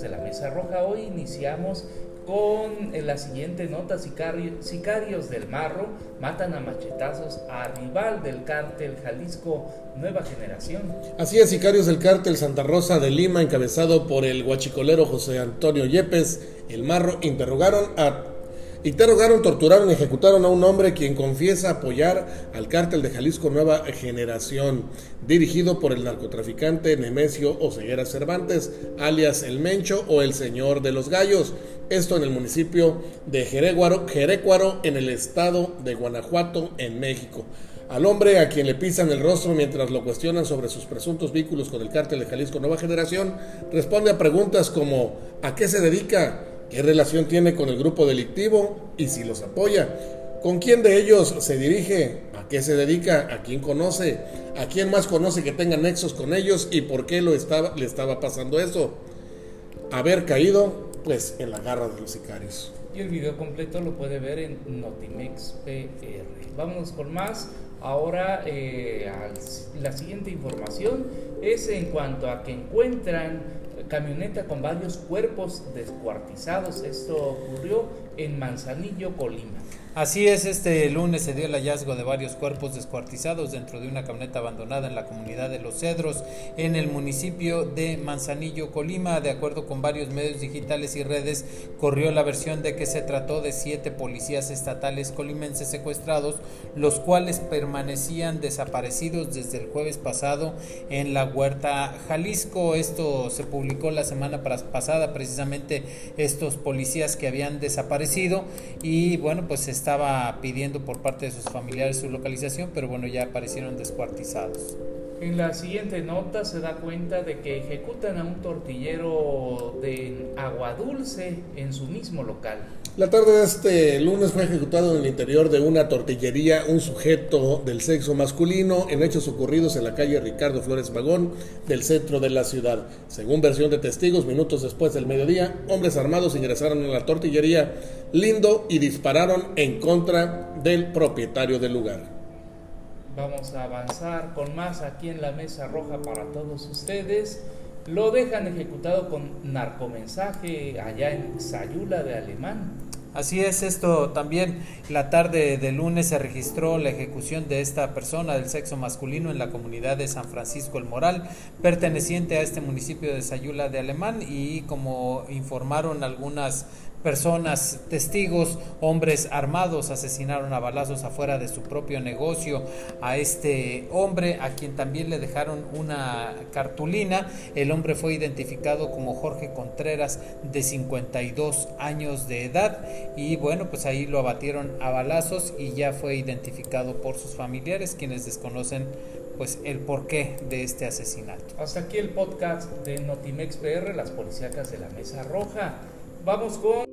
de la Mesa Roja. Hoy iniciamos con eh, la siguiente nota, sicarios del Marro matan a machetazos a rival del cártel Jalisco Nueva Generación. Así es, sicarios del cártel Santa Rosa de Lima, encabezado por el guachicolero José Antonio Yepes, el Marro, interrogaron a Interrogaron, torturaron y ejecutaron a un hombre quien confiesa apoyar al cártel de Jalisco Nueva Generación, dirigido por el narcotraficante Nemesio Oseguera Cervantes, alias El Mencho o El Señor de los Gallos. Esto en el municipio de Jerecuaro, Jerecuaro en el estado de Guanajuato, en México. Al hombre a quien le pisan el rostro mientras lo cuestionan sobre sus presuntos vínculos con el cártel de Jalisco Nueva Generación, responde a preguntas como ¿a qué se dedica? Qué relación tiene con el grupo delictivo y si los apoya, con quién de ellos se dirige, a qué se dedica, a quién conoce, a quién más conoce que tenga nexos con ellos y por qué le estaba pasando eso. Haber caído, pues, en la garra de los sicarios. Y el video completo lo puede ver en Notimex PR. Vámonos con más. Ahora, eh, la siguiente información es en cuanto a que encuentran camioneta con varios cuerpos descuartizados. Esto ocurrió en Manzanillo, Colima. Así es, este lunes se dio el hallazgo de varios cuerpos descuartizados dentro de una camioneta abandonada en la comunidad de Los Cedros, en el municipio de Manzanillo, Colima. De acuerdo con varios medios digitales y redes, corrió la versión de que se trató de siete policías estatales colimenses secuestrados, los cuales permanecían desaparecidos desde el jueves pasado en la Huerta Jalisco. Esto se publicó la semana pasada, precisamente estos policías que habían desaparecido y bueno, pues estaba pidiendo por parte de sus familiares su localización, pero bueno, ya aparecieron descuartizados. En la siguiente nota se da cuenta de que ejecutan a un tortillero de agua dulce en su mismo local. La tarde de este lunes fue ejecutado en el interior de una tortillería un sujeto del sexo masculino en hechos ocurridos en la calle Ricardo Flores Magón del centro de la ciudad. Según versión de testigos, minutos después del mediodía, hombres armados ingresaron en la tortillería Lindo y dispararon en contra del propietario del lugar. Vamos a avanzar con más aquí en la mesa roja para todos ustedes. Lo dejan ejecutado con narcomensaje allá en Sayula de Alemán. Así es, esto también la tarde de lunes se registró la ejecución de esta persona del sexo masculino en la comunidad de San Francisco el Moral, perteneciente a este municipio de Sayula de Alemán y como informaron algunas personas, testigos, hombres armados asesinaron a balazos afuera de su propio negocio a este hombre, a quien también le dejaron una cartulina. El hombre fue identificado como Jorge Contreras, de 52 años de edad, y bueno, pues ahí lo abatieron a balazos y ya fue identificado por sus familiares, quienes desconocen pues el porqué de este asesinato. Hasta aquí el podcast de Notimex PR, las policíacas de la Mesa Roja. Vamos con